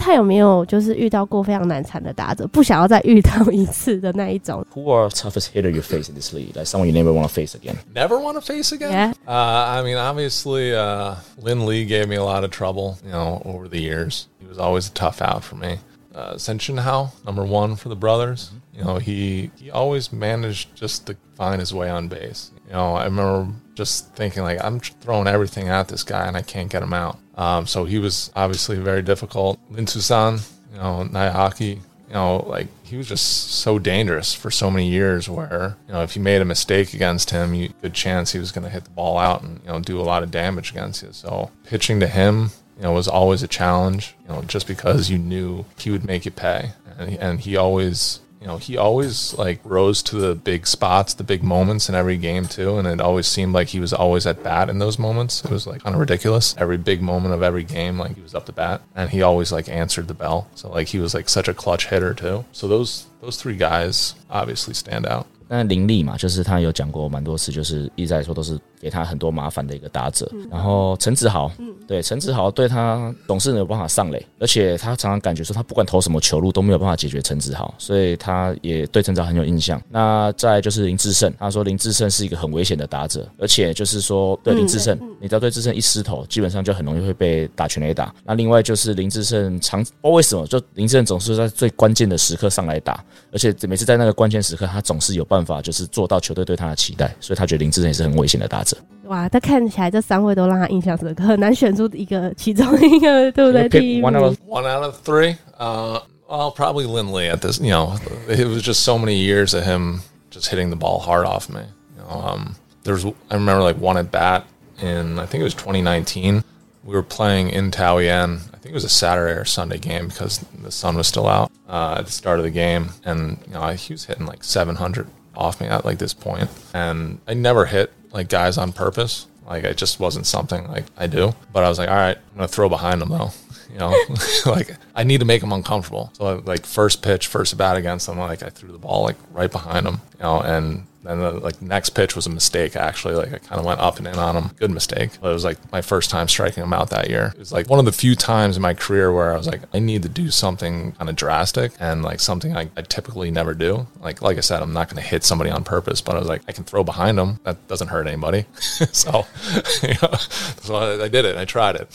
他有没有就是遇到过非常难缠的打者，不想要再遇到一次的那一种？Who are toughest hitter you face in this league? Like someone you never want to face again? Never want to face again? Yeah. Uh, I mean, obviously, uh, Lin Lee gave me a lot of trouble, you know, over the years. He was always a tough out for me. Uh, Sen Hao, number one for the brothers. You know, he he always managed just to find his way on base. You know, I remember just thinking like I'm throwing everything at this guy and I can't get him out. Um, so he was obviously very difficult. Lin Tusan, you know, Nayaki, you know, like he was just so dangerous for so many years where, you know, if you made a mistake against him, you good chance he was going to hit the ball out and, you know, do a lot of damage against you. So pitching to him, you know, was always a challenge, you know, just because you knew he would make you pay. And, and he always, you know, he always like rose to the big spots, the big moments in every game too. And it always seemed like he was always at bat in those moments. It was like kind of ridiculous. Every big moment of every game, like he was up to bat and he always like answered the bell. So like he was like such a clutch hitter too. So those, those three guys obviously stand out. 那林立嘛，就是他有讲过蛮多次，就是一直在说都是给他很多麻烦的一个打者。嗯、然后陈子豪，嗯、对陈子豪对他总是没有办法上垒，而且他常常感觉说他不管投什么球路都没有办法解决陈子豪，所以他也对陈子豪很有印象。那再就是林志胜，他说林志胜是一个很危险的打者，而且就是说对林志胜，嗯、你只要对志胜一失头，基本上就很容易会被打全垒打。那另外就是林志胜常，不知道为什么就林志胜总是在最关键的时刻上来打，而且每次在那个关键时刻，他总是有办法。法就是做到球队对他的期待，所以他觉得林智胜也是很危险的打者。哇，他看起来这三位都让他印象深刻，很难选出一个其中一个，对不对？第一 one out of one out of three. Uh, well, probably Lin Lee at this. You know, it was just so many years of him just hitting the ball hard off me. You know, um, there's I remember like one at bat in I think it was 2019. We were playing in Taoyuan. I think it was a Saturday or Sunday game because the sun was still out uh, at the start of the game, and you know he was hitting like 700 off me at like this point. And I never hit like guys on purpose. Like it just wasn't something like I do. But I was like, all right, I'm gonna throw behind them though. You know, like I need to make them uncomfortable. So like first pitch, first bat against them, like I threw the ball like right behind them. You know, and then the like next pitch was a mistake. Actually, like I kind of went up and in on him. Good mistake. But it was like my first time striking him out that year. It was like one of the few times in my career where I was like, I need to do something kind of drastic and like something I, I typically never do. Like like I said, I'm not going to hit somebody on purpose, but I was like, I can throw behind them. That doesn't hurt anybody. so, you know, so I, I did it. I tried it.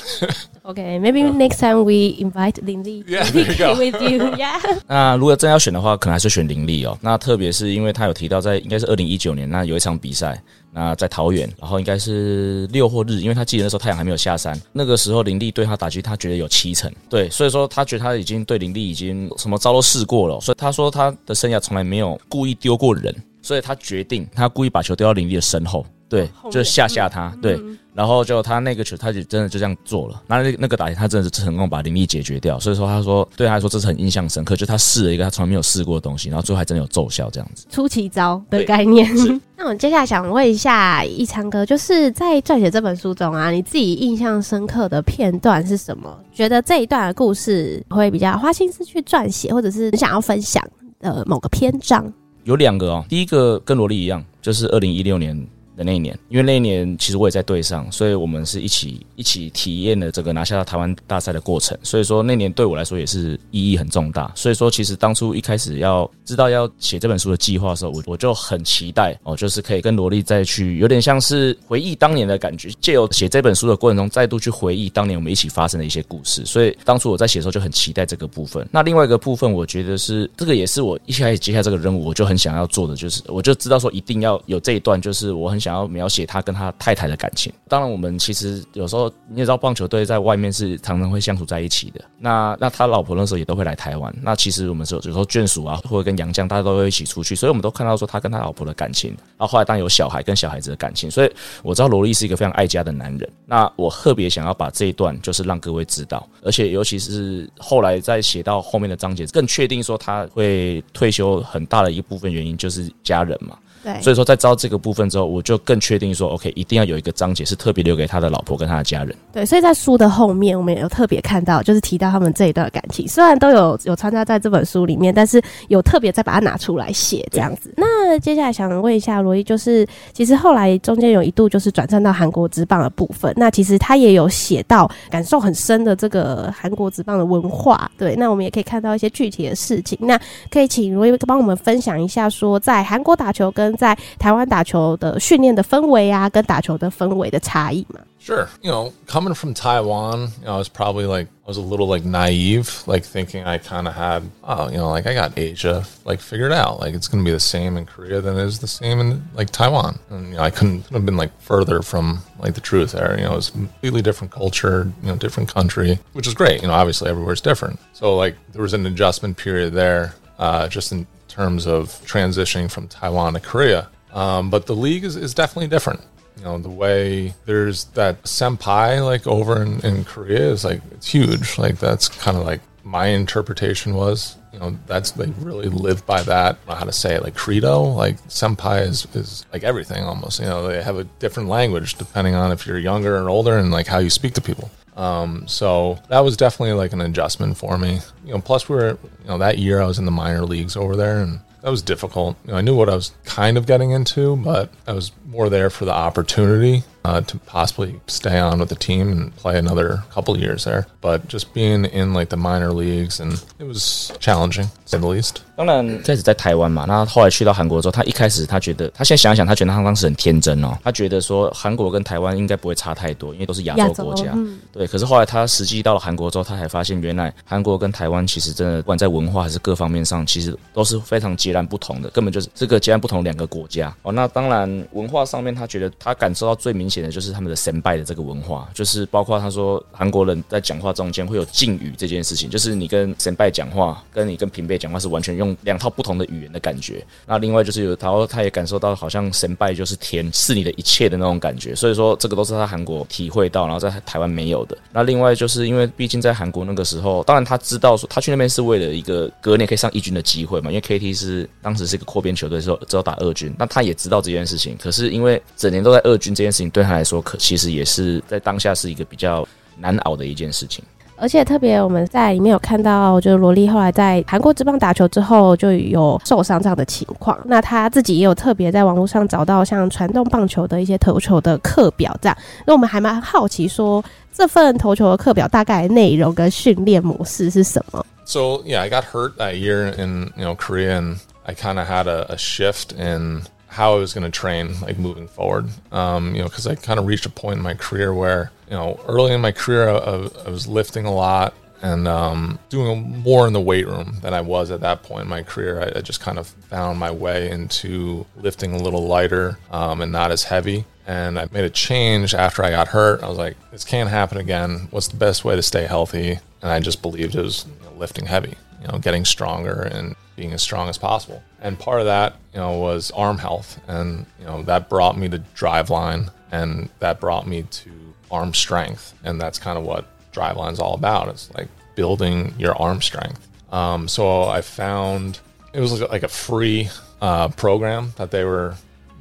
okay, maybe next time we invite Lin Lee. Yeah, there you go. with you. Yeah. 那如果真要选的话，可能还是选林立哦。那特别是因为他有提到在应该是二 零一九年，那有一场比赛，那在桃园，然后应该是六或日，因为他记得那时候太阳还没有下山，那个时候林立对他打击，他觉得有七成，对，所以说他觉得他已经对林立已经什么招都试过了，所以他说他的生涯从来没有故意丢过人，所以他决定他故意把球丢到林立的身后，对，就吓吓他，对。然后就他那个球，他就真的就这样做了。那那那个打击，他真的是成功把林立解决掉。所以说，他说对他来说这是很印象深刻，就他试了一个他从来没有试过的东西，然后最后还真的有奏效，这样子。出奇招的概念。那我接下来想问一下一昌哥，就是在撰写这本书中啊，你自己印象深刻的片段是什么？觉得这一段的故事会比较花心思去撰写，或者是想要分享的某个篇章？有两个哦，第一个跟萝莉一样，就是二零一六年。的那一年，因为那一年其实我也在队上，所以我们是一起一起体验了这个拿下台湾大赛的过程。所以说那年对我来说也是意义很重大。所以说其实当初一开始要知道要写这本书的计划的时候，我我就很期待哦，就是可以跟罗力再去有点像是回忆当年的感觉，借由写这本书的过程中再度去回忆当年我们一起发生的一些故事。所以当初我在写的时候就很期待这个部分。那另外一个部分，我觉得是这个也是我一开始接下这个任务，我就很想要做的，就是我就知道说一定要有这一段，就是我很。想要描写他跟他太太的感情。当然，我们其实有时候你也知道，棒球队在外面是常常会相处在一起的。那那他老婆那时候也都会来台湾。那其实我们有有时候眷属啊，或者跟杨绛，大家都会一起出去，所以我们都看到说他跟他老婆的感情。然后后来当有小孩跟小孩子的感情，所以我知道罗力是一个非常爱家的男人。那我特别想要把这一段就是让各位知道，而且尤其是后来在写到后面的章节，更确定说他会退休很大的一部分原因就是家人嘛。对，所以说在招这个部分之后，我就更确定说，OK，一定要有一个章节是特别留给他的老婆跟他的家人。对，所以在书的后面，我们也有特别看到，就是提到他们这一段感情，虽然都有有参加在这本书里面，但是有特别再把它拿出来写这样子。那接下来想问一下罗伊，就是其实后来中间有一度就是转战到韩国职棒的部分，那其实他也有写到感受很深的这个韩国职棒的文化。对，那我们也可以看到一些具体的事情。那可以请罗伊帮我们分享一下，说在韩国打球跟在台湾打球的训练的氛围啊，跟打球的氛围的差异嘛。Sure. You know, coming from Taiwan, you know, I was probably like, I was a little like naive, like thinking I kind of had, oh, you know, like I got Asia like figured out. Like it's going to be the same in Korea than it is the same in like Taiwan. And, you know, I couldn't, couldn't have been like further from like the truth there. You know, it's a completely different culture, you know, different country, which is great. You know, obviously everywhere's different. So like there was an adjustment period there, uh, just in terms of transitioning from Taiwan to Korea. Um, but the league is, is definitely different. You know, the way there's that senpai like over in, in Korea is like, it's huge. Like that's kind of like my interpretation was, you know, that's they really live by that. How to say it, like credo, like senpai is, is like everything almost, you know, they have a different language depending on if you're younger or older and like how you speak to people. Um, so that was definitely like an adjustment for me, you know, plus we were, you know, that year I was in the minor leagues over there and that was difficult. You know, I knew what I was kind of getting into, but I was more there for the opportunity uh, to possibly stay on with the team and play another couple years there. But just being in like the minor leagues and it was challenging, to say the least. 当然，开始在台湾嘛，那后来去到韩国之后，他一开始他觉得，他现在想一想，他觉得他当时很天真哦，他觉得说韩国跟台湾应该不会差太多，因为都是亚洲国家，嗯、对。可是后来他实际到了韩国之后，他才发现原来韩国跟台湾其实真的不管在文化还是各方面上，其实都是非常截然不同的，根本就是这个截然不同两个国家哦。那当然文化上面，他觉得他感受到最明显的就是他们的神拜的这个文化，就是包括他说韩国人在讲话中间会有敬语这件事情，就是你跟神拜讲话，跟你跟平辈讲话是完全用两套不同的。语言的感觉，那另外就是有，然后他也感受到好像神拜就是天，是你的一切的那种感觉，所以说这个都是他韩国体会到，然后在台湾没有的。那另外就是因为毕竟在韩国那个时候，当然他知道说他去那边是为了一个隔年可以上一军的机会嘛，因为 KT 是当时是一个扩编球队，时候只有打二军，那他也知道这件事情，可是因为整年都在二军这件事情对他来说，可其实也是在当下是一个比较难熬的一件事情。而且特别，我们在里面有看到，就是罗莉后来在韩国职棒打球之后，就有受伤这样的情况。那他自己也有特别在网络上找到像传动棒球的一些投球的课表，这样。那我们还蛮好奇说，这份投球的课表大概内容跟训练模式是什么？So yeah, I got hurt that year in you know Korea, and I kind of had a, a shift in how I was going to train, like moving forward. Um, you know, because I kind of reached a point in my career where you know, early in my career, I, I was lifting a lot and um, doing more in the weight room than I was at that point in my career. I, I just kind of found my way into lifting a little lighter um, and not as heavy. And I made a change after I got hurt. I was like, this can't happen again. What's the best way to stay healthy? And I just believed it was you know, lifting heavy, you know, getting stronger and being as strong as possible. And part of that, you know, was arm health. And, you know, that brought me to Driveline and that brought me to arm strength, and that's kind of what Driveline's all about. It's like building your arm strength. Um, so I found it was like a free uh, program that they were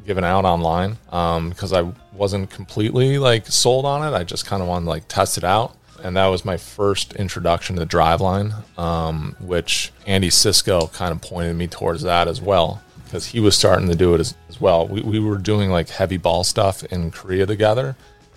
giving out online because um, I wasn't completely like sold on it. I just kind of wanted to like test it out. And that was my first introduction to the Driveline, um, which Andy Cisco kind of pointed me towards that as well because he was starting to do it as, as well. We, we were doing like heavy ball stuff in Korea together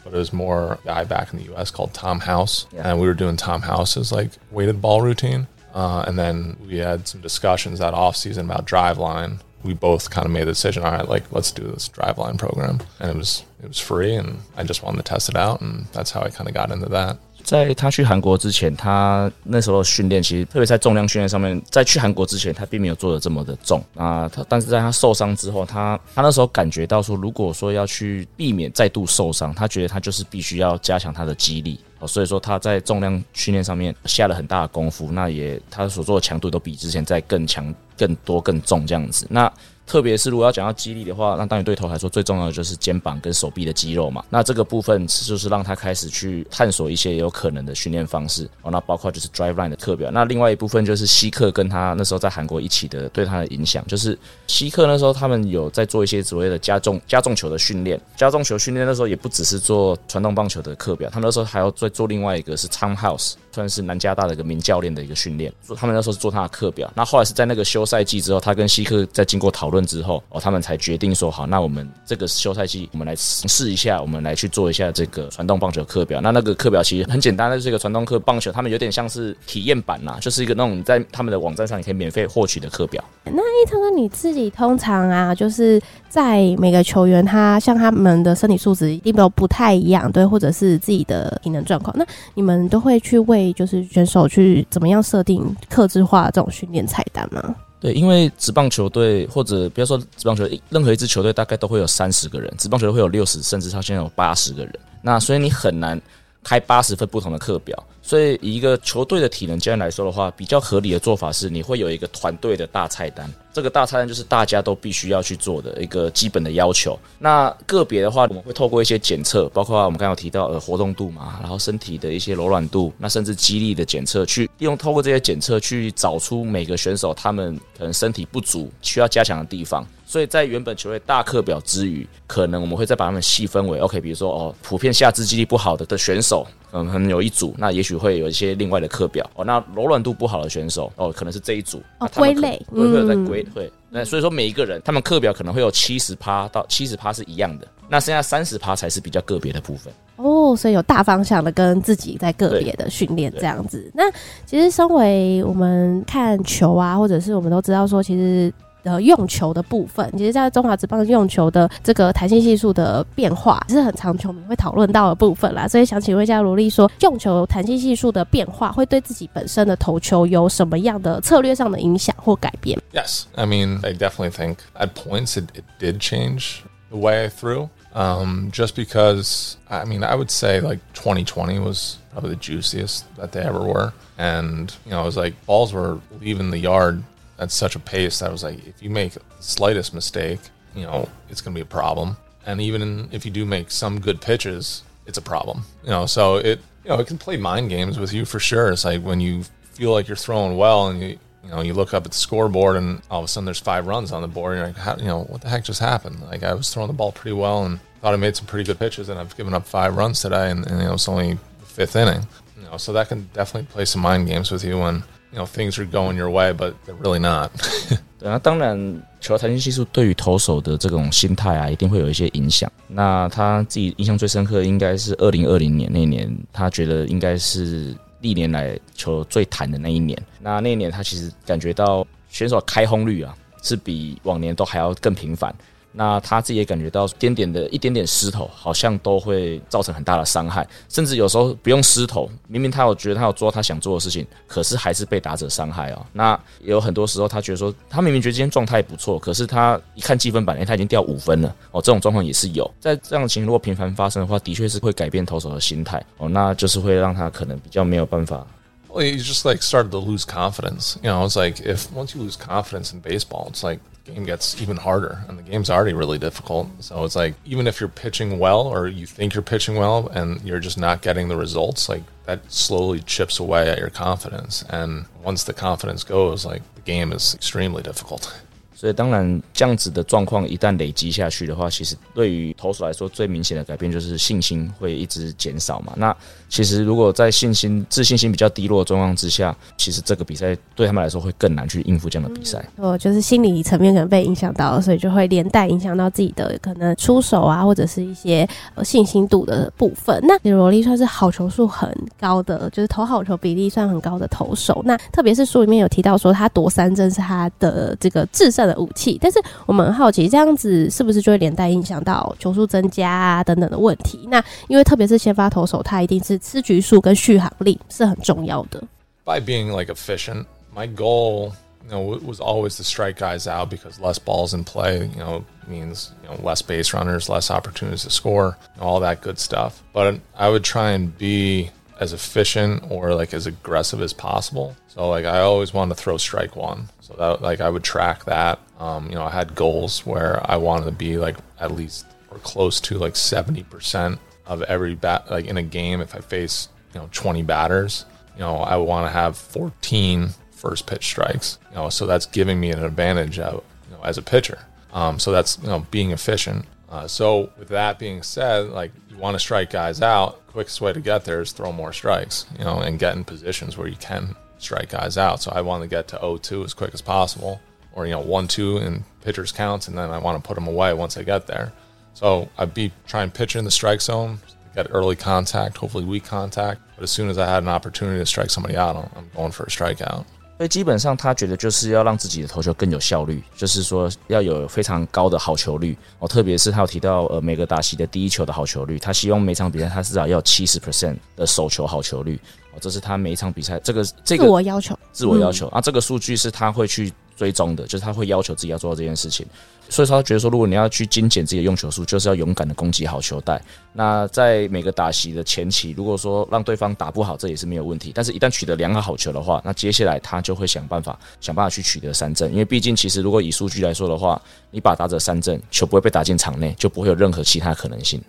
but it was more a guy back in the U.S. called Tom House, yeah. and we were doing Tom House's like weighted ball routine. Uh, and then we had some discussions that off season about Driveline. We both kind of made the decision, all right, like let's do this Driveline program, and it was it was free, and I just wanted to test it out, and that's how I kind of got into that. 在他去韩国之前，他那时候训练其实特别在重量训练上面，在去韩国之前，他并没有做的这么的重啊。他但是在他受伤之后，他他那时候感觉到说，如果说要去避免再度受伤，他觉得他就是必须要加强他的肌力。所以说他在重量训练上面下了很大的功夫，那也他所做的强度都比之前在更强、更多、更重这样子。那特别是如果要讲到肌力的话，那当然对头来说最重要的就是肩膀跟手臂的肌肉嘛。那这个部分就是让他开始去探索一些有可能的训练方式哦。那包括就是 Driveline 的课表。那另外一部分就是希克跟他那时候在韩国一起的对他的影响，就是希克那时候他们有在做一些所谓的加重加重球的训练。加重球训练那时候也不只是做传统棒球的课表，他们那时候还要再做另外一个是 Tom House，算是南加大的一个名教练的一个训练。他们那时候是做他的课表。那后来是在那个休赛季之后，他跟希克在经过讨论之后哦，他们。才决定说好，那我们这个休赛季，我们来试一下，我们来去做一下这个传动棒球课表。那那个课表其实很简单，就是一个传动课棒球，他们有点像是体验版啦，就是一个那种在他们的网站上你可以免费获取的课表。那一昌哥，你自己通常啊，就是在每个球员他像他们的身体素质一定都不太一样，对，或者是自己的体能状况，那你们都会去为就是选手去怎么样设定克制化这种训练菜单吗？对，因为职棒球队或者不要说职棒球队，任何一支球队大概都会有三十个人，职棒球队会有六十，甚至他现在有八十个人。那所以你很难开八十份不同的课表。所以以一个球队的体能教练来说的话，比较合理的做法是，你会有一个团队的大菜单。这个大菜单就是大家都必须要去做的一个基本的要求。那个别的话，我们会透过一些检测，包括我们刚刚有提到呃活动度嘛，然后身体的一些柔软度，那甚至肌力的检测，去利用透过这些检测去找出每个选手他们可能身体不足需要加强的地方。所以在原本球队大课表之余，可能我们会再把他们细分为 OK，比如说哦，普遍下肢肌力不好的的选手，嗯，可能有一组，那也许会有一些另外的课表哦。那柔软度不好的选手哦，可能是这一组哦，归类会会有在归会。那所以说每一个人他们课表可能会有七十趴到七十趴是一样的，那剩下三十趴才是比较个别的部分哦。所以有大方向的跟自己在个别的训练这样子。那其实身为我们看球啊，或者是我们都知道说，其实。呃，用球的部分，其实，在中华职棒用球的这个弹性系数的变化，是很常球迷会讨论到的部分啦。所以想请问一下罗力，说用球弹性系数的变化，会对自己本身的投球有什么样的策略上的影响或改变？Yes, I mean, I definitely think at points it, it did change the way I threw. Um, just because, I mean, I would say like 2020 was probably the juiciest that they ever were, and you know, it was like balls were leaving the yard. At such a pace that I was like, if you make the slightest mistake, you know, it's going to be a problem. And even if you do make some good pitches, it's a problem. You know, so it you know it can play mind games with you for sure. It's like when you feel like you're throwing well and you you know you look up at the scoreboard and all of a sudden there's five runs on the board. You're like, How, you know, what the heck just happened? Like I was throwing the ball pretty well and thought I made some pretty good pitches, and I've given up five runs today, and, and you know it's only the fifth inning. You know, so that can definitely play some mind games with you when You know, things are going your way, but they're really not. 对啊，当然，球弹性系数对于投手的这种心态啊，一定会有一些影响。那他自己印象最深刻应该是二零二零年那年，他觉得应该是历年来球最弹的那一年。那那一年他其实感觉到选手开轰率啊，是比往年都还要更频繁。那他自己也感觉到，点点的一点点失投，好像都会造成很大的伤害，甚至有时候不用失投，明明他有觉得他有做他想做的事情，可是还是被打者伤害哦。那也有很多时候，他觉得说，他明明觉得今天状态不错，可是他一看积分板，哎，他已经掉五分了哦。这种状况也是有，在这样的情形如果频繁发生的话，的确是会改变投手的心态哦，那就是会让他可能比较没有办法。Well, you just like started to lose confidence. You know, it's like if once you lose confidence in baseball, it's like game gets even harder and the game's already really difficult. So it's like even if you're pitching well or you think you're pitching well and you're just not getting the results, like that slowly chips away at your confidence. And once the confidence goes, like the game is extremely difficult. 所以当然，这样子的状况一旦累积下去的话，其实对于投手来说，最明显的改变就是信心会一直减少嘛。那其实如果在信心、自信心比较低落的状况之下，其实这个比赛对他们来说会更难去应付这样的比赛。哦、就是心理层面可能被影响到了，所以就会连带影响到自己的可能出手啊，或者是一些呃信心度的部分。那罗力算是好球数很高的，就是投好球比例算很高的投手。那特别是书里面有提到说，他夺三振是他的这个制胜的武器。但是我们很好奇，这样子是不是就会连带影响到球速增加啊等等的问题？那因为特别是先发投手，他一定是吃局数跟续航力是很重要的。By being like efficient, my goal, you know, was always to strike guys out because less balls in play, you know, means you know less base runners, less opportunities to score, all that good stuff. But I would try and be as efficient or like as aggressive as possible. So like I always wanted to throw strike one. So that like I would track that. Um, you know, I had goals where I wanted to be like at least or close to like 70% of every bat like in a game if I face, you know, 20 batters, you know, I would want to have 14 first pitch strikes. You know, so that's giving me an advantage of, you know, as a pitcher. Um, so that's, you know, being efficient. Uh, so with that being said, like you want to strike guys out, quickest way to get there is throw more strikes, you know, and get in positions where you can strike guys out. So I want to get to 0-2 as quick as possible, or you know 1-2 in pitchers counts, and then I want to put them away once I get there. So I'd be trying pitch in the strike zone, get early contact, hopefully weak contact. But as soon as I had an opportunity to strike somebody out, I'm going for a strikeout. 所以基本上，他觉得就是要让自己的投球更有效率，就是说要有非常高的好球率哦。特别是他有提到，呃，梅格达西的第一球的好球率，他希望每场比赛他至少要七十 percent 的手球好球率哦。这是他每一场比赛这个这个自我要求，自我要求啊。这个数据是他会去追踪的，就是他会要求自己要做到这件事情。所以说，他觉得说，如果你要去精简自己的用球数，就是要勇敢的攻击好球带。那在每个打席的前期，如果说让对方打不好，这也是没有问题。但是，一旦取得两个好球的话，那接下来他就会想办法想办法去取得三振。因为毕竟，其实如果以数据来说的话，你把打者三振，球不会被打进场内，就不会有任何其他可能性。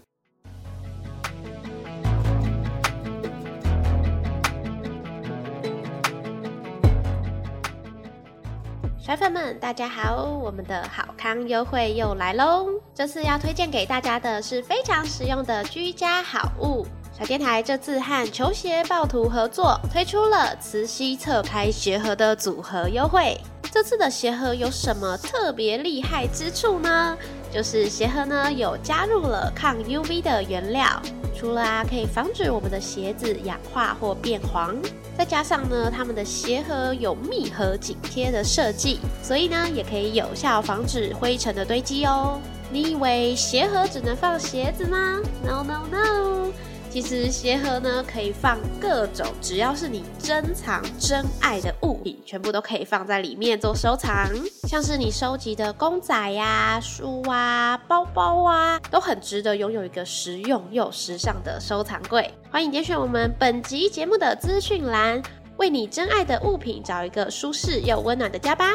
粉粉们，大家好！我们的好康优惠又来喽！这次要推荐给大家的是非常实用的居家好物。小电台这次和球鞋暴徒合作，推出了磁吸侧开鞋盒的组合优惠。这次的鞋盒有什么特别厉害之处呢？就是鞋盒呢有加入了抗 UV 的原料，除了啊可以防止我们的鞋子氧化或变黄，再加上呢他们的鞋盒有密合紧贴的设计，所以呢也可以有效防止灰尘的堆积哦。你以为鞋盒只能放鞋子吗？No No No。其实鞋盒呢，可以放各种只要是你珍藏真爱的物品，全部都可以放在里面做收藏。像是你收集的公仔呀、书啊、包包啊，都很值得拥有一个实用又时尚的收藏柜。欢迎点选我们本集节目的资讯栏，为你真爱的物品找一个舒适又温暖的家吧。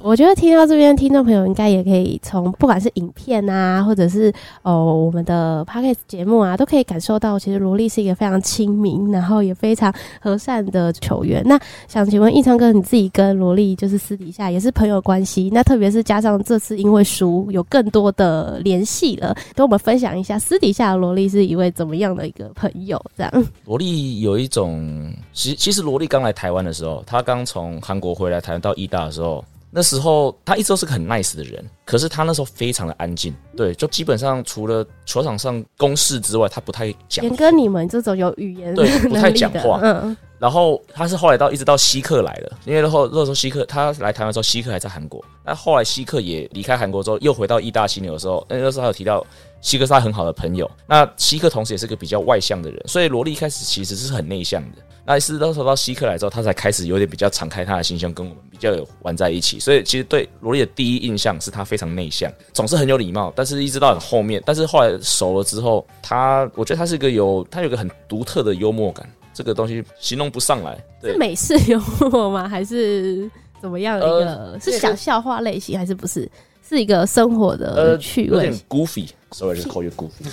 我觉得听到这边，听众朋友应该也可以从不管是影片啊，或者是哦我们的 podcast 节目啊，都可以感受到，其实罗莉是一个非常亲民，然后也非常和善的球员。那想请问奕昌哥，你自己跟罗莉就是私底下也是朋友关系？那特别是加上这次因为输有更多的联系了，跟我们分享一下私底下的罗莉是一位怎么样的一个朋友？这样，罗莉有一种，其其实罗莉刚来台湾的时候，他刚从韩国回来台湾到义大的时候。那时候他一直都是个很 nice 的人，可是他那时候非常的安静，对，就基本上除了球场上公事之外，他不太讲。严哥你们这种有语言对不太讲话，嗯。然后他是后来到一直到希克来了，因为然后那时候希克他来台湾的时候，希克还在韩国。那后来希克也离开韩国之后，又回到义大犀牛的时候，那时候他有提到希克是他很好的朋友。那希克同时也是个比较外向的人，所以罗莉一开始其实是很内向的。那是到时候到希克来之后，他才开始有点比较敞开他的心胸，跟我们比较有玩在一起。所以其实对罗莉的第一印象是他非常内向，总是很有礼貌。但是一直到很后面，但是后来熟了之后，他我觉得他是一个有他有个很独特的幽默感，这个东西形容不上来。对，是美式幽默吗？还是怎么样的一个？呃、是讲笑话类型还是不是？是一个生活的趣味，呃、有点 goofy，sorry，就 call you goofy。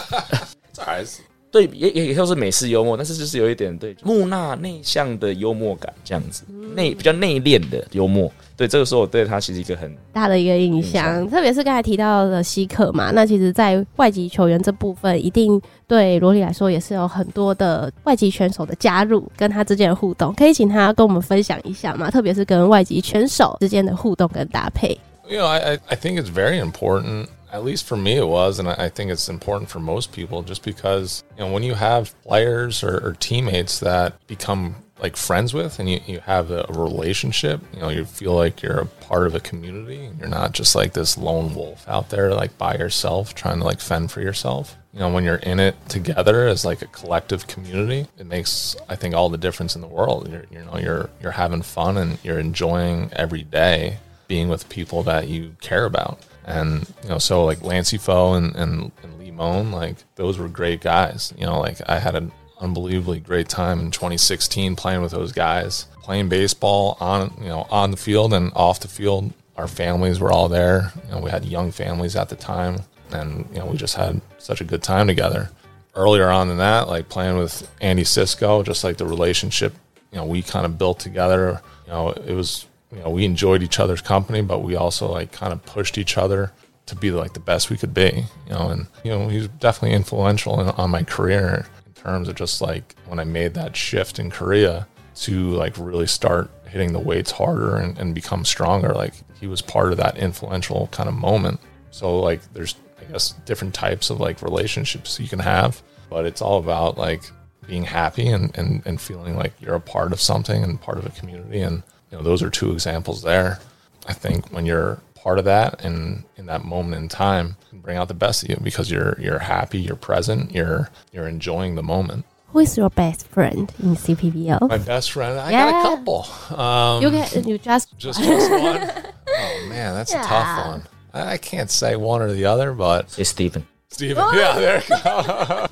这还是。对，也也也就是美式幽默，但是就是有一点对木讷内向的幽默感，这样子内比较内敛的幽默。对，这个时候我对他其实一个很大的一个印象，特别是刚才提到的希克嘛，那其实，在外籍球员这部分，一定对罗里来说也是有很多的外籍选手的加入，跟他之间的互动，可以请他跟我们分享一下嘛？特别是跟外籍选手之间的互动跟搭配。You know, I I think it's very important. At least for me, it was, and I think it's important for most people, just because you know when you have players or, or teammates that become like friends with and you, you have a relationship, you know, you feel like you're a part of a community and you're not just like this lone wolf out there like by yourself trying to like fend for yourself. You know, when you're in it together as like a collective community, it makes I think all the difference in the world. You're you know, you're you're having fun and you're enjoying every day being with people that you care about. And, you know, so like Lancey Foe and, and, and Lee Moan, like those were great guys. You know, like I had an unbelievably great time in 2016 playing with those guys, playing baseball on, you know, on the field and off the field. Our families were all there. You know, we had young families at the time and, you know, we just had such a good time together. Earlier on than that, like playing with Andy Cisco, just like the relationship, you know, we kind of built together. You know, it was you know, we enjoyed each other's company, but we also like kind of pushed each other to be like the best we could be, you know, and, you know, he's definitely influential in, on my career in terms of just like when I made that shift in Korea to like really start hitting the weights harder and, and become stronger. Like he was part of that influential kind of moment. So like there's, I guess, different types of like relationships you can have, but it's all about like being happy and, and, and feeling like you're a part of something and part of a community. And, you know, those are two examples there. I think when you're part of that and in that moment in time, can bring out the best of you because you're you're happy, you're present, you're you're enjoying the moment. Who is your best friend in CPBL? My best friend, I Yeah. got a couple. Um, you get you just just just one. Oh man, that's a tough one. I I can't say one or the other, but It's Stephen. Steven. Yeah, there you go.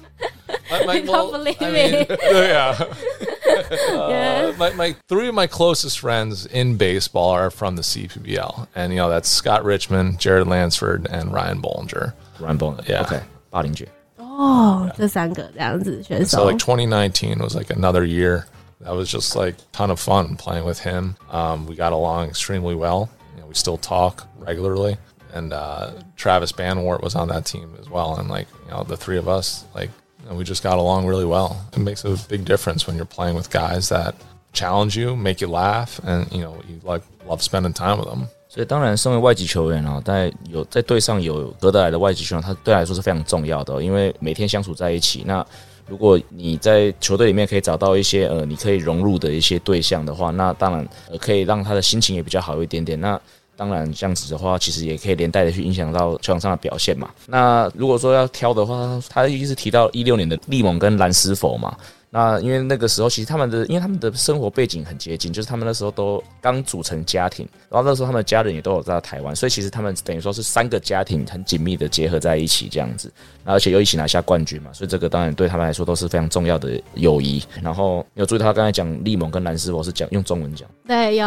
my, my, I don't believe I mean, it. yeah. yeah. my, my three of my closest friends in baseball are from the CPBL, and you know that's Scott Richmond, Jared Lansford, and Ryan Bollinger. Ryan Bowman. Yeah. OK，八零届。哦，这三个这样子选 So 手 like 2019 was like another year that was just like ton of fun playing with him. Um, we got along extremely well. You know, we still talk regularly. And uh, Travis Banwart was on that team as well. And like you know, the three of us, like you know, we just got along really well. It makes a big difference when you're playing with guys that challenge you, make you laugh, and you know you like love spending time with them. 所以当然，身为外籍球员啊，在有在队上有合得来的外籍球员，他对他来说是非常重要的哦、因为每天相处在一起。那如果你在球队里面可以找到一些呃，你可以融入的一些对象的话，那当然呃可以让他的心情也比较好一点点。那 当然这样子的话，其实也可以连带的去影响到球场上的表现嘛。那如果说要挑的话，他一直提到一六年的利蒙跟兰斯佛嘛。那因为那个时候，其实他们的，因为他们的生活背景很接近，就是他们那时候都刚组成家庭，然后那时候他们的家人也都有在台湾，所以其实他们等于说是三个家庭很紧密的结合在一起这样子，而且又一起拿下冠军嘛，所以这个当然对他们来说都是非常重要的友谊。然后有注意到他刚才讲利蒙跟蓝斯佛是讲用中文讲，对有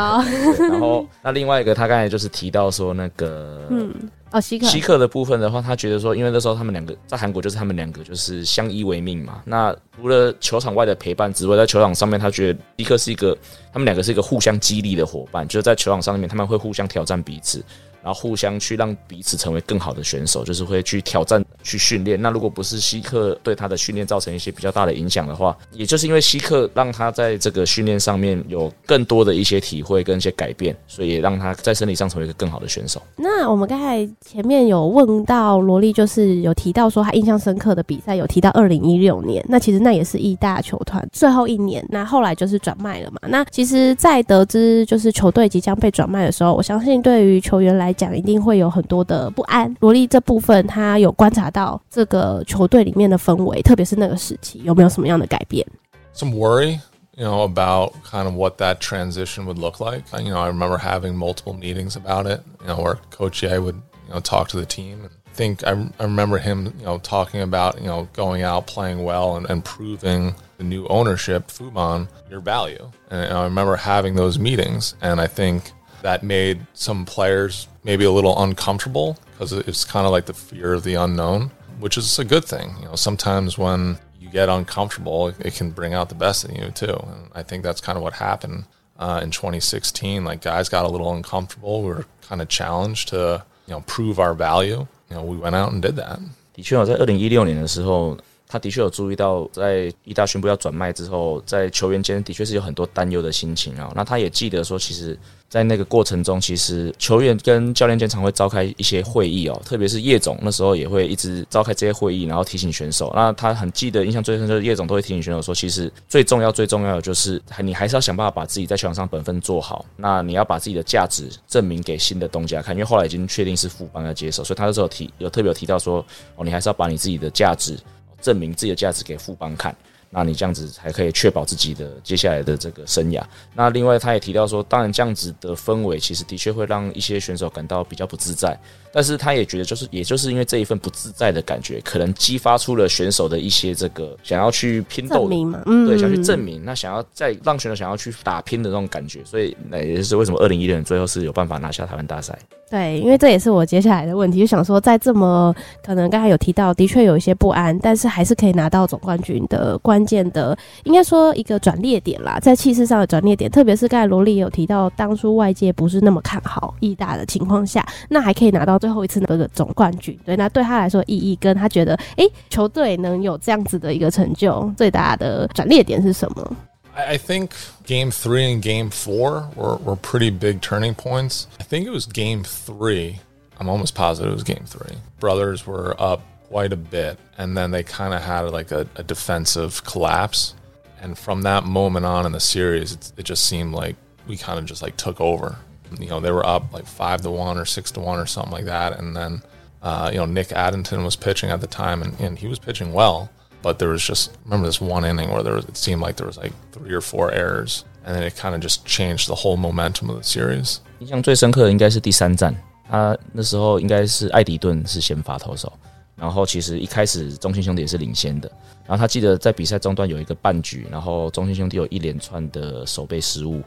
对然后那另外一个他刚才就是提到说那个 嗯。哦希克希克的部分的话，他觉得说，因为那时候他们两个在韩国，就是他们两个就是相依为命嘛。那除了球场外的陪伴之外，在球场上面，他觉得迪克是一个，他们两个是一个互相激励的伙伴，就是在球场上面，他们会互相挑战彼此。然后互相去让彼此成为更好的选手，就是会去挑战、去训练。那如果不是希克对他的训练造成一些比较大的影响的话，也就是因为希克让他在这个训练上面有更多的一些体会跟一些改变，所以也让他在身体上成为一个更好的选手。那我们刚才前面有问到罗力，就是有提到说他印象深刻的比赛，有提到二零一六年。那其实那也是意大球团最后一年，那后来就是转卖了嘛。那其实，在得知就是球队即将被转卖的时候，我相信对于球员来 讲，一定会有很多的不安。罗力这部分，他有观察到这个球队里面的氛围，特别是那个时期，有没有什么样的改变？ some worry, you know, about kind of what that transition would look like. Uh, You know, I remember having multiple meetings about it, you know, where Coach Ye would, you know, talk to the team. And I think I, I remember him, you know, talking about, you know, going out, playing well, and, and proving the new ownership, Fuban, your value. And I remember having those meetings, and I think that made some players maybe a little uncomfortable because it's kind of like the fear of the unknown, which is a good thing. You know, sometimes when you get uncomfortable, it can bring out the best in you too. And I think that's kind of what happened uh, in 2016. Like guys got a little uncomfortable. We were kind of challenged to, you know, prove our value. You know, we went out and did that. 的确，我在二零一六年的时候， 他的确有注意到，在一大宣布要转卖之后，在球员间的确是有很多担忧的心情啊。那他也记得说，其实，在那个过程中，其实球员跟教练经常会召开一些会议哦，特别是叶总那时候也会一直召开这些会议，然后提醒选手。那他很记得，印象最深就是叶总都会提醒选手说，其实最重要、最重要的就是你还是要想办法把自己在球场上本分做好。那你要把自己的价值证明给新的东家看，因为后来已经确定是富邦要接手，所以他那时候提有特别有提到说，哦，你还是要把你自己的价值证明自己的价值给富邦看。那你这样子才可以确保自己的接下来的这个生涯。那另外，他也提到说，当然这样子的氛围其实的确会让一些选手感到比较不自在。但是他也觉得，就是也就是因为这一份不自在的感觉，可能激发出了选手的一些这个想要去拼斗，对，想要去证明，那想要再让选手想要去打拼的那种感觉。所以那也就是为什么二零一六年最后是有办法拿下台湾大赛。对，因为这也是我接下来的问题，就想说，在这么可能刚才有提到，的确有一些不安，但是还是可以拿到总冠军的关键的，应该说一个转捩点啦，在气势上的转捩点，特别是刚才罗力有提到，当初外界不是那么看好意大的情况下，那还可以拿到最后一次那个总冠军，对，那对他来说意义跟他觉得，哎、欸，球队能有这样子的一个成就，最大的转捩点是什么？I think game three and game four were, were pretty big turning points. I think it was game three. I'm almost positive it was game three. Brothers were up quite a bit, and then they kind of had like a, a, defensive collapse. And from that moment on in the series, it, it just seemed like we kind of just like took over. You know, they were up like five to one or six to one or something like that. And then, uh, you know, Nick Addington was pitching at the time, and, and he was pitching well. But there was just remember this one inning where there was, it seemed like there was like three or four errors, and then it kind of just changed the whole momentum of the series. 印象最深刻的应该是第三战，他那时候应该是艾迪顿是先发投手， 然后其实一开始中信兄弟也是领先的，然后他记得在比赛中段有一个半局，然后中信兄弟有一连串的守备失误，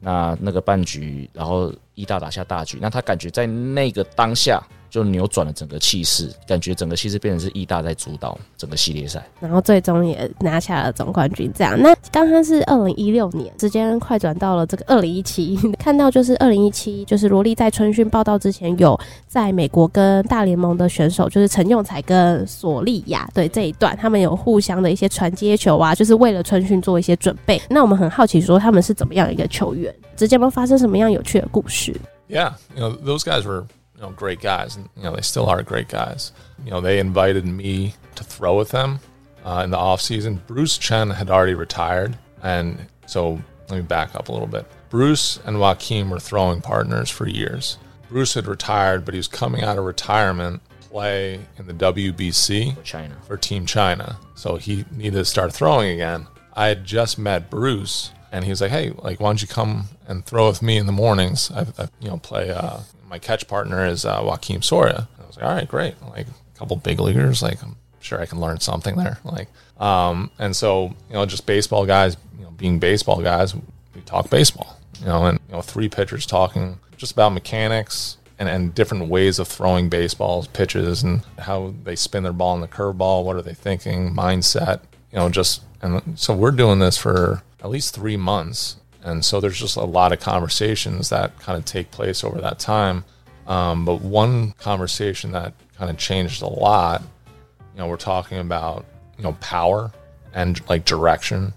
那那个半局，然后一大打下大局，那他感觉在那个当下。就扭转了整个气势，感觉整个气势变成是义大在主导整个系列赛，然后最终也拿下了总冠军。这样，那刚刚是二零一六年，时间快转到了这个二零一七，看到就是二零一七，就是罗莉在春训报道之前，有在美国跟大联盟的选手，就是陈用才跟索利亚，对这一段，他们有互相的一些传接球啊，就是为了春训做一些准备。那我们很好奇，说他们是怎么样一个球员，之间有没有发生什么样有趣的故事？Yeah, you know, those guys were. You know, great guys, and you know they still are great guys. You know, they invited me to throw with them uh, in the off season. Bruce Chen had already retired, and so let me back up a little bit. Bruce and Joaquin were throwing partners for years. Bruce had retired, but he was coming out of retirement play in the WBC for China for Team China, so he needed to start throwing again. I had just met Bruce, and he was like, "Hey, like, why don't you come and throw with me in the mornings? I, I you know, play uh, my catch partner is uh, Joaquim Soria. I was like, all right, great. Like a couple big leaguers, like I'm sure I can learn something there. Like, um, and so you know, just baseball guys, you know, being baseball guys, we talk baseball. You know, and you know, three pitchers talking just about mechanics and, and different ways of throwing baseballs, pitches, and how they spin their ball in the curveball. What are they thinking? Mindset. You know, just and so we're doing this for at least three months and so there's just a lot of conversations that kind of take place over that time. Um, but one conversation that kind of changed a lot, you know, we're talking about, you know, power and like direction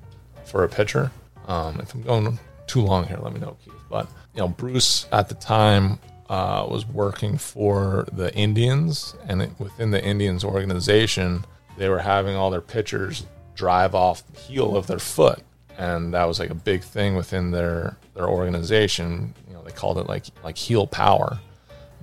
for a pitcher. Um, if I'm going too long here, let me know, Keith. But, you know, Bruce at the time uh, was working for the Indians, and it, within the Indians organization, they were having all their pitchers drive off the heel of their foot and that was like a big thing within their their organization. You know, they called it like like heel power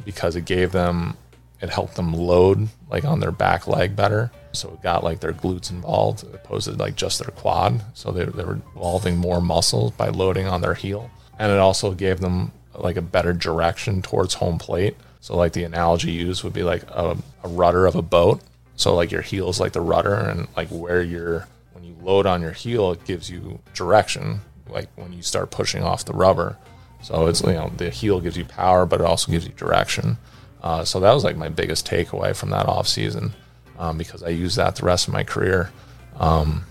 because it gave them it helped them load like on their back leg better. So it got like their glutes involved opposed to like just their quad. So they, they were involving more muscles by loading on their heel. And it also gave them like a better direction towards home plate. So like the analogy used would be like a, a rudder of a boat. So like your heel is like the rudder and like where you're load on your heel, it gives you direction, like when you start pushing off the rubber. So it's you know the heel gives you power, but it also gives you direction. Uh, so that was like my biggest takeaway from that off season um, because I used that the rest of my career, um,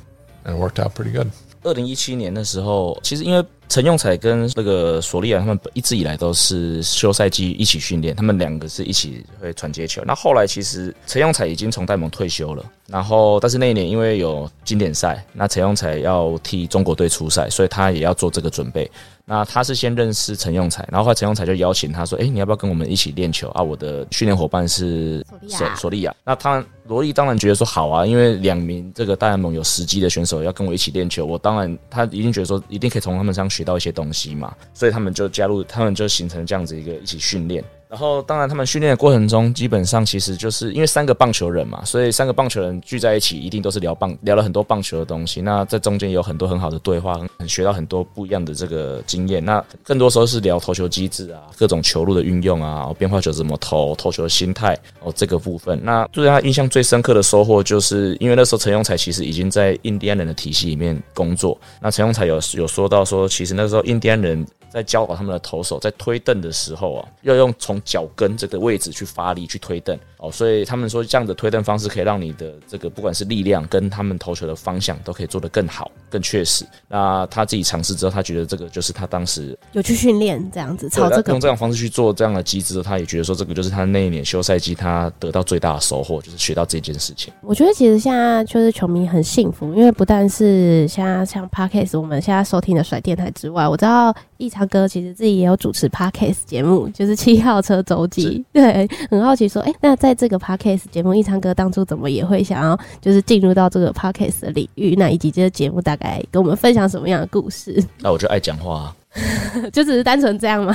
and it worked out pretty good. 二零一七年的时候，其实因为 陈永彩跟那个索利亚他们一直以来都是休赛季一起训练，他们两个是一起会传接球。那后来其实陈永彩已经从戴蒙退休了，然后但是那一年因为有经典赛，那陈永彩要替中国队出赛，所以他也要做这个准备。那他是先认识陈用才，然后后来陈用才就邀请他说：“哎、欸，你要不要跟我们一起练球啊？”我的训练伙伴是索索利亚。那他罗莉当然觉得说好啊，因为两名这个大联盟有实际的选手要跟我一起练球，我当然他一定觉得说一定可以从他们身上学到一些东西嘛，所以他们就加入，他们就形成这样子一个一起训练。然后，当然，他们训练的过程中，基本上其实就是因为三个棒球人嘛，所以三个棒球人聚在一起，一定都是聊棒，聊了很多棒球的东西。那在中间有很多很好的对话，很学到很多不一样的这个经验。那更多时候是聊投球机制啊，各种球路的运用啊，变化球怎么投，投球的心态哦，这个部分。那对他印象最深刻的收获，就是因为那时候陈永才其实已经在印第安人的体系里面工作。那陈永才有有说到说，其实那时候印第安人。在教导他们的投手在推凳的时候啊，要用从脚跟这个位置去发力去推蹬哦，所以他们说这样的推蹬方式可以让你的这个不管是力量跟他们投球的方向都可以做得更好、更确实。那他自己尝试之后，他觉得这个就是他当时有去训练这样子，朝这个用这种方式去做这样的机制，他也觉得说这个就是他那一年休赛季他得到最大的收获，就是学到这件事情。我觉得其实现在就是球迷很幸福，因为不但是现在像 Podcast 我们现在收听的甩电台之外，我知道奕昌哥其实自己。也有主持 Podcast 节目，就是七号车周记。对，很好奇说，哎、欸，那在这个 Podcast 节目，奕昌哥当初怎么也会想要就是进入到这个 Podcast 的领域？那以及这个节目大概跟我们分享什么样的故事？那我就爱讲话、啊。就只是单纯这样吗？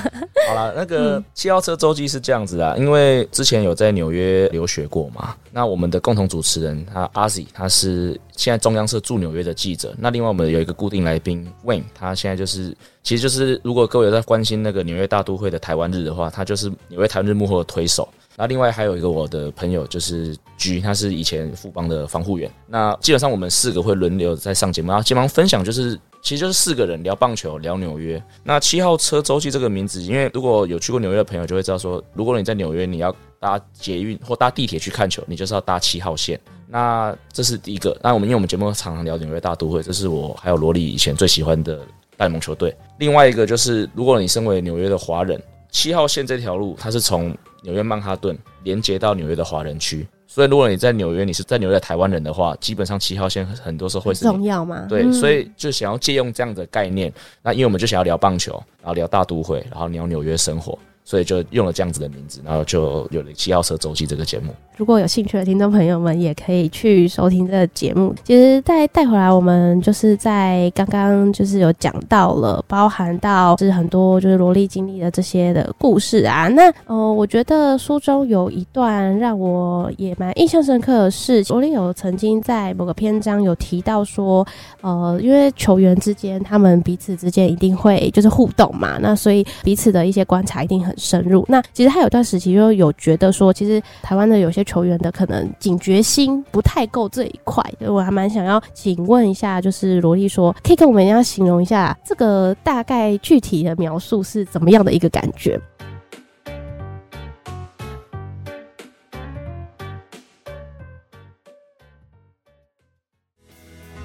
好了，那个七号车周记是这样子啊，因为之前有在纽约留学过嘛。那我们的共同主持人他阿 Z，他是现在中央社驻纽约的记者。那另外我们有一个固定来宾 Wayne，他现在就是，其实就是如果各位有在关心那个纽约大都会的台湾日的话，他就是纽约台湾日幕后的推手。那另外还有一个我的朋友就是 G，他是以前富邦的防护员。那基本上我们四个会轮流在上节目，然后基本上分享就是。其实就是四个人聊棒球，聊纽约。那七号车周记这个名字，因为如果有去过纽约的朋友就会知道说，如果你在纽约，你要搭捷运或搭地铁去看球，你就是要搭七号线。那这是第一个。那我们因为我们节目常常聊纽约大都会，这是我还有罗莉以前最喜欢的大联盟球队。另外一个就是，如果你身为纽约的华人，七号线这条路它是从纽约曼哈顿连接到纽约的华人区。所以，如果你在纽约，你是在纽约的台湾人的话，基本上七号线很多时候会是重要吗？对，嗯、所以就想要借用这样的概念。那因为我们就想要聊棒球，然后聊大都会，然后聊纽约生活。所以就用了这样子的名字，然后就有了七号车周记这个节目。如果有兴趣的听众朋友们，也可以去收听这个节目。其实带带回来，我们就是在刚刚就是有讲到了，包含到是很多就是罗莉经历的这些的故事啊。那呃，我觉得书中有一段让我也蛮印象深刻的是，罗力有曾经在某个篇章有提到说，呃，因为球员之间他们彼此之间一定会就是互动嘛，那所以彼此的一些观察一定很深入。那其实他有段时期就有觉得说，其实台湾的有些球员的可能警觉心不太够这一块，我还蛮想要请问一下，就是罗莉说，可以跟我们一样形容一下这个大概具体的描述是怎么样的一个感觉？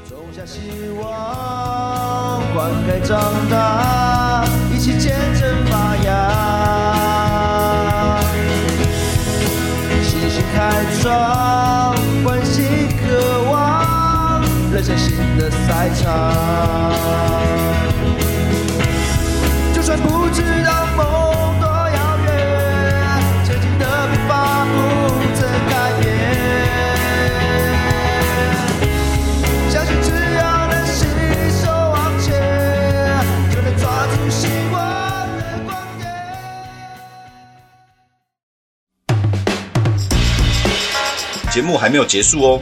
种下希望，灌溉长大，的赛场。就算不知道梦多遥远，前进的步伐不曾改变。相信只要能携手往前，就能抓住希望的光点。节目还没有结束哦，